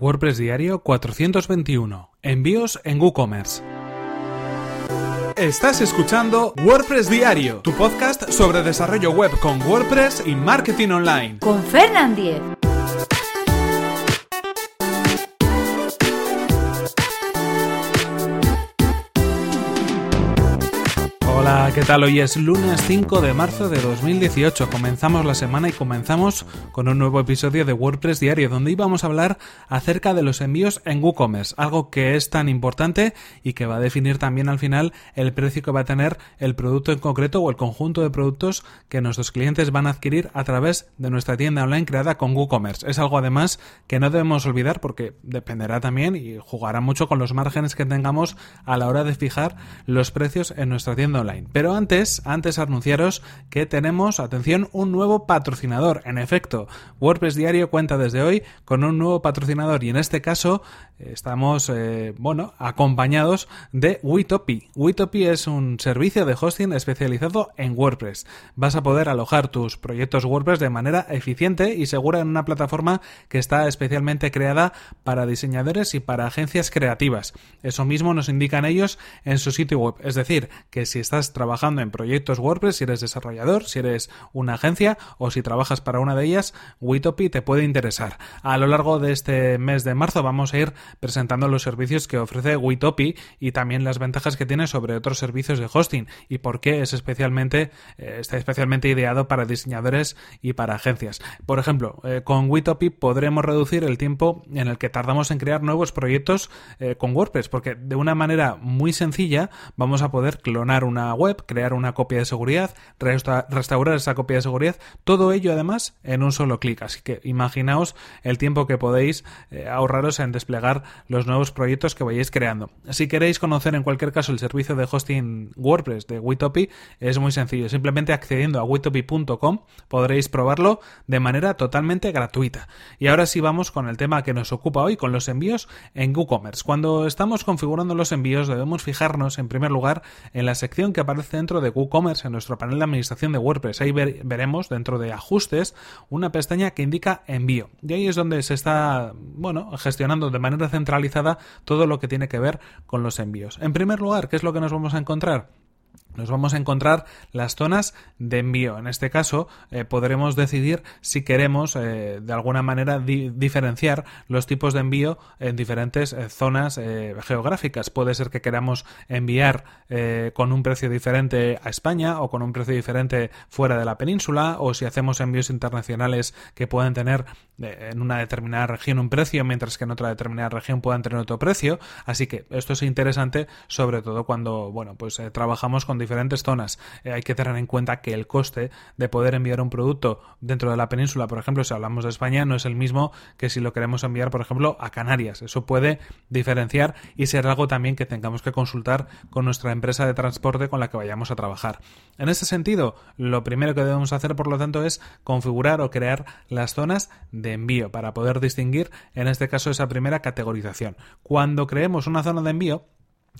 WordPress Diario 421. Envíos en WooCommerce. Estás escuchando WordPress Diario, tu podcast sobre desarrollo web con WordPress y marketing online. Con Fernand Diez. ¿Qué tal? Hoy es lunes 5 de marzo de 2018. Comenzamos la semana y comenzamos con un nuevo episodio de WordPress Diario, donde íbamos a hablar acerca de los envíos en WooCommerce, algo que es tan importante y que va a definir también al final el precio que va a tener el producto en concreto o el conjunto de productos que nuestros clientes van a adquirir a través de nuestra tienda online creada con WooCommerce. Es algo además que no debemos olvidar porque dependerá también y jugará mucho con los márgenes que tengamos a la hora de fijar los precios en nuestra tienda online. Pero antes, antes anunciaros que tenemos, atención, un nuevo patrocinador. En efecto, WordPress Diario cuenta desde hoy con un nuevo patrocinador y en este caso eh, estamos, eh, bueno, acompañados de Witopi. Witopi es un servicio de hosting especializado en WordPress. Vas a poder alojar tus proyectos WordPress de manera eficiente y segura en una plataforma que está especialmente creada para diseñadores y para agencias creativas. Eso mismo nos indican ellos en su sitio web. Es decir, que si estás trabajando en proyectos WordPress, si eres desarrollador, si eres una agencia o si trabajas para una de ellas, Witopi te puede interesar. A lo largo de este mes de marzo vamos a ir presentando los servicios que ofrece Witopi y también las ventajas que tiene sobre otros servicios de hosting y por qué es especialmente eh, está especialmente ideado para diseñadores y para agencias. Por ejemplo, eh, con Witopi podremos reducir el tiempo en el que tardamos en crear nuevos proyectos eh, con WordPress porque de una manera muy sencilla vamos a poder clonar una web, crear una copia de seguridad, restaurar esa copia de seguridad, todo ello además en un solo clic. Así que imaginaos el tiempo que podéis eh, ahorraros en desplegar los nuevos proyectos que vayáis creando. Si queréis conocer en cualquier caso el servicio de hosting WordPress de Witopi, es muy sencillo. Simplemente accediendo a witopi.com podréis probarlo de manera totalmente gratuita. Y ahora sí vamos con el tema que nos ocupa hoy, con los envíos en WooCommerce. Cuando estamos configurando los envíos debemos fijarnos en primer lugar en la sección que aparece dentro de WooCommerce en nuestro panel de administración de WordPress. Ahí veremos dentro de ajustes una pestaña que indica envío. Y ahí es donde se está, bueno, gestionando de manera centralizada todo lo que tiene que ver con los envíos. En primer lugar, ¿qué es lo que nos vamos a encontrar? Nos vamos a encontrar las zonas de envío. En este caso, eh, podremos decidir si queremos eh, de alguna manera diferenciar los tipos de envío en diferentes eh, zonas geográficas. Puede ser que queramos enviar con un precio diferente a España o con un precio diferente fuera de la península o si hacemos envíos internacionales que pueden tener en una determinada región un precio mientras que en otra determinada región puedan tener otro precio. Así que esto es interesante sobre todo cuando, bueno, pues trabajamos con diferentes zonas. Eh, hay que tener en cuenta que el coste de poder enviar un producto dentro de la península, por ejemplo, si hablamos de España, no es el mismo que si lo queremos enviar, por ejemplo, a Canarias. Eso puede diferenciar y ser algo también que tengamos que consultar con nuestra empresa de transporte con la que vayamos a trabajar. En ese sentido, lo primero que debemos hacer, por lo tanto, es configurar o crear las zonas de envío para poder distinguir, en este caso, esa primera categorización. Cuando creemos una zona de envío,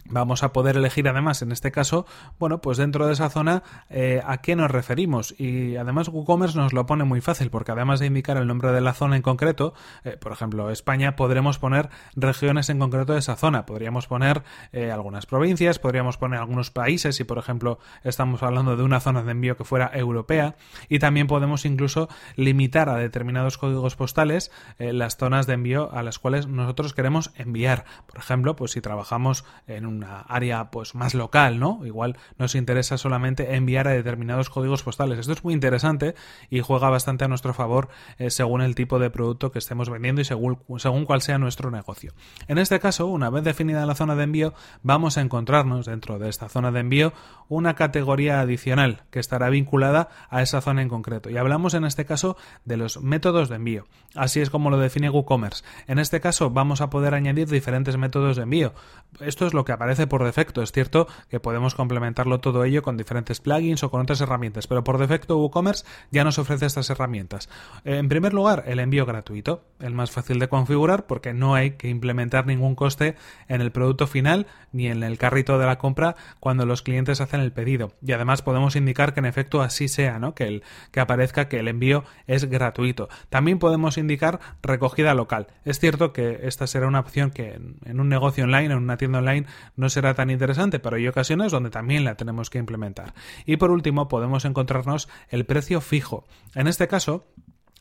Vamos a poder elegir además, en este caso, bueno, pues dentro de esa zona eh, a qué nos referimos. Y además WooCommerce nos lo pone muy fácil, porque además de indicar el nombre de la zona en concreto, eh, por ejemplo, España, podremos poner regiones en concreto de esa zona. Podríamos poner eh, algunas provincias, podríamos poner algunos países, si por ejemplo estamos hablando de una zona de envío que fuera europea. Y también podemos incluso limitar a determinados códigos postales las zonas de envío a las cuales nosotros queremos enviar. Por ejemplo, pues si trabajamos en una área pues más local, ¿no? Igual nos interesa solamente enviar a determinados códigos postales. Esto es muy interesante y juega bastante a nuestro favor eh, según el tipo de producto que estemos vendiendo y según, según cuál sea nuestro negocio. En este caso, una vez definida la zona de envío, vamos a encontrarnos dentro de esta zona de envío una categoría adicional que estará vinculada a esa zona en concreto. Y hablamos en este caso de los métodos de envío. Así es como lo define WooCommerce. En este caso vamos a poder añadir diferentes métodos de envío. Esto es lo que que aparece por defecto. Es cierto que podemos complementarlo todo ello con diferentes plugins o con otras herramientas, pero por defecto WooCommerce ya nos ofrece estas herramientas. En primer lugar, el envío gratuito, el más fácil de configurar porque no hay que implementar ningún coste en el producto final ni en el carrito de la compra cuando los clientes hacen el pedido. Y además podemos indicar que en efecto así sea, ¿no? Que, el, que aparezca que el envío es gratuito. También podemos indicar recogida local. Es cierto que esta será una opción que en, un negocio online, en una tienda online, no será tan interesante, pero hay ocasiones donde también la tenemos que implementar. Y por último, podemos encontrarnos el precio fijo. En este caso,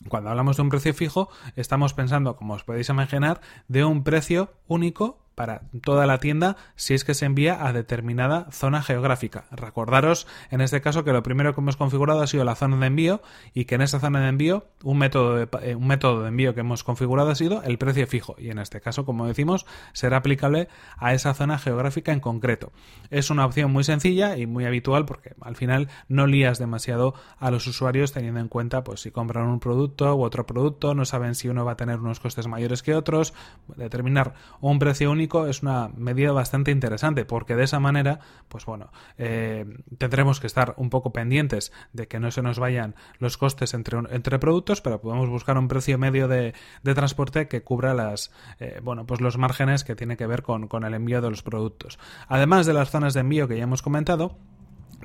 cuando hablamos de un precio fijo, estamos pensando, como os podéis imaginar, de un precio único para toda la tienda si es que se envía a determinada zona geográfica. Recordaros en este caso que lo primero que hemos configurado ha sido la zona de envío y que en esa zona de envío un método de, eh, un método de envío que hemos configurado ha sido el precio fijo y en este caso como decimos será aplicable a esa zona geográfica en concreto. Es una opción muy sencilla y muy habitual porque al final no lías demasiado a los usuarios teniendo en cuenta pues si compran un producto u otro producto, no saben si uno va a tener unos costes mayores que otros, determinar un precio único es una medida bastante interesante porque de esa manera, pues bueno, eh, tendremos que estar un poco pendientes de que no se nos vayan los costes entre, entre productos, pero podemos buscar un precio medio de, transporte que cubra las, eh, bueno, pues los márgenes que tiene que ver con, con el envío de los productos. Además de las zonas de envío que ya hemos comentado,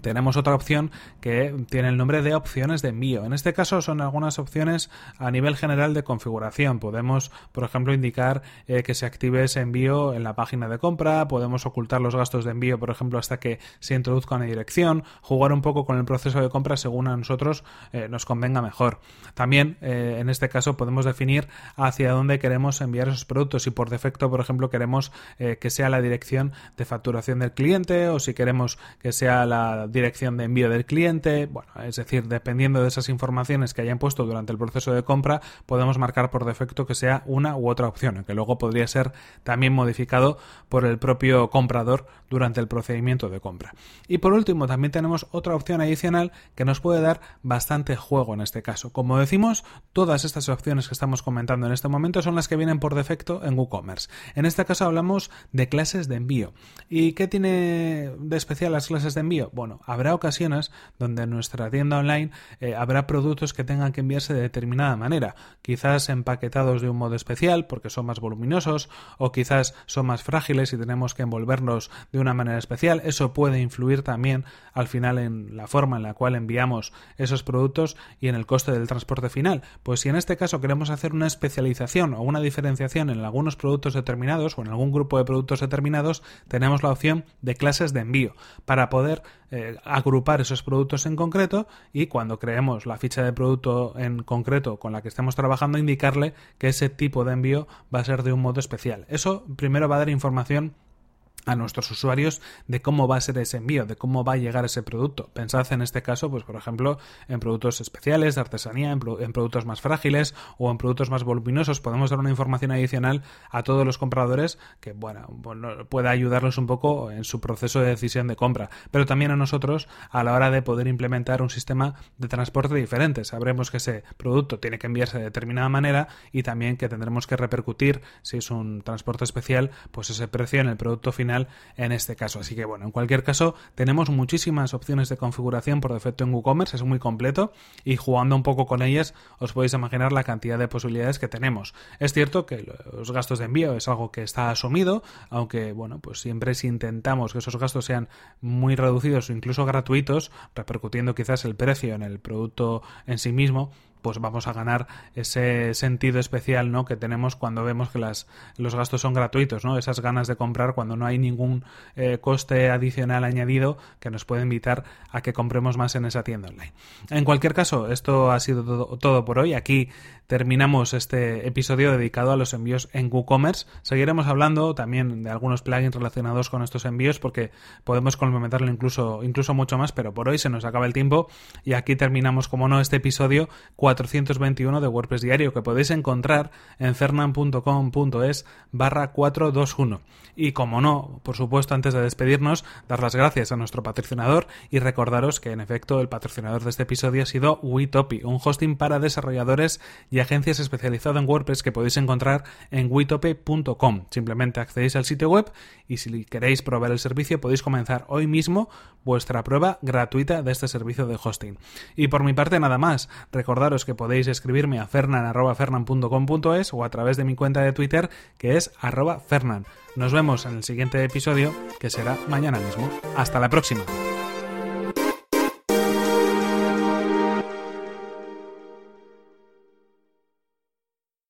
tenemos otra opción que tiene el nombre de opciones de envío. En este caso son algunas opciones a nivel general de configuración. Podemos, por ejemplo, indicar eh, que se active ese envío en la página de compra, podemos ocultar los gastos de envío, por ejemplo, hasta que se introduzca una dirección, jugar un poco con el proceso de compra según a nosotros eh, nos convenga mejor. También, eh, en este caso, podemos definir hacia dónde queremos enviar esos productos. y por defecto, por ejemplo, queremos que sea la dirección de facturación del cliente o si queremos que sea la dirección de envío del cliente, bueno, es decir, dependiendo de esas informaciones que hayan puesto durante el proceso de compra, podemos marcar por defecto que sea una u otra opción, que luego podría ser también modificado por el propio comprador durante el procedimiento de compra. Y por último, también tenemos otra opción adicional que nos puede dar bastante juego en este caso. Como decimos, todas estas opciones que estamos comentando en este momento son las que vienen por defecto en WooCommerce. En este caso hablamos de clases de envío. ¿Y qué tiene de especial las clases de envío? Bueno, habrá ocasiones donde en nuestra tienda online eh, habrá productos que tengan que enviarse de determinada manera, quizás empaquetados de un modo especial porque son más voluminosos o quizás son más frágiles y tenemos que envolverlos de una manera especial. Eso puede influir también al final en la forma en la cual enviamos esos productos y en el coste del transporte final. Pues si en este caso queremos hacer una especialización o una diferenciación en algunos productos determinados o en algún grupo de productos determinados, tenemos la opción de clases de envío para poder eh, agrupar esos productos en concreto y cuando creemos la ficha de producto en concreto con la que estemos trabajando indicarle que ese tipo de envío va a ser de un modo especial. Eso primero va a dar información a nuestros usuarios de cómo va a ser ese envío, de cómo va a llegar ese producto. Pensad en este caso, pues por ejemplo, en productos especiales de artesanía, en, productos más frágiles o en productos más voluminosos. Podemos dar una información adicional a todos los compradores que, bueno, pueda ayudarlos un poco en su proceso de decisión de compra, pero también a nosotros a la hora de poder implementar un sistema de transporte diferente. Sabremos que ese producto tiene que enviarse de determinada manera y también que tendremos que repercutir, si es un transporte especial, pues ese precio en el producto final en este caso. Así que bueno, en cualquier caso tenemos muchísimas opciones de configuración por defecto en WooCommerce, es muy completo y jugando un poco con ellas os podéis imaginar la cantidad de posibilidades que tenemos. Es cierto que los gastos de envío es algo que está asumido, aunque bueno, pues siempre si intentamos que esos gastos sean muy reducidos o incluso gratuitos, repercutiendo quizás el precio en el producto en sí mismo, pues vamos a ganar ese sentido especial ¿no? que tenemos cuando vemos que las, los gastos son gratuitos, ¿no? esas ganas de comprar cuando no hay ningún eh, coste adicional añadido que nos puede invitar a que compremos más en esa tienda online. En cualquier caso, esto ha sido todo, por hoy. Aquí terminamos este episodio dedicado a los envíos en WooCommerce. Seguiremos hablando también de algunos plugins relacionados con estos envíos porque podemos complementarlo incluso, incluso mucho más, pero por hoy se nos acaba el tiempo y aquí terminamos, como no, este episodio 421 de WordPress Diario que podéis encontrar en fernan.com.es barra 421. Y como no, por supuesto, antes de despedirnos, dar las gracias a nuestro patrocinador y recordaros que en efecto el patrocinador de este episodio ha sido Witopi, un hosting para desarrolladores y agencias especializado en WordPress que podéis encontrar en witopi.com. Simplemente accedéis al sitio web y si queréis probar el servicio podéis comenzar hoy mismo vuestra prueba gratuita de este servicio de hosting. Y por mi parte nada más, que podéis escribirme a fernan.fernan.com.es o a través de mi cuenta de Twitter que es arroba fernan. Nos vemos en el siguiente episodio que será mañana mismo. Hasta la próxima.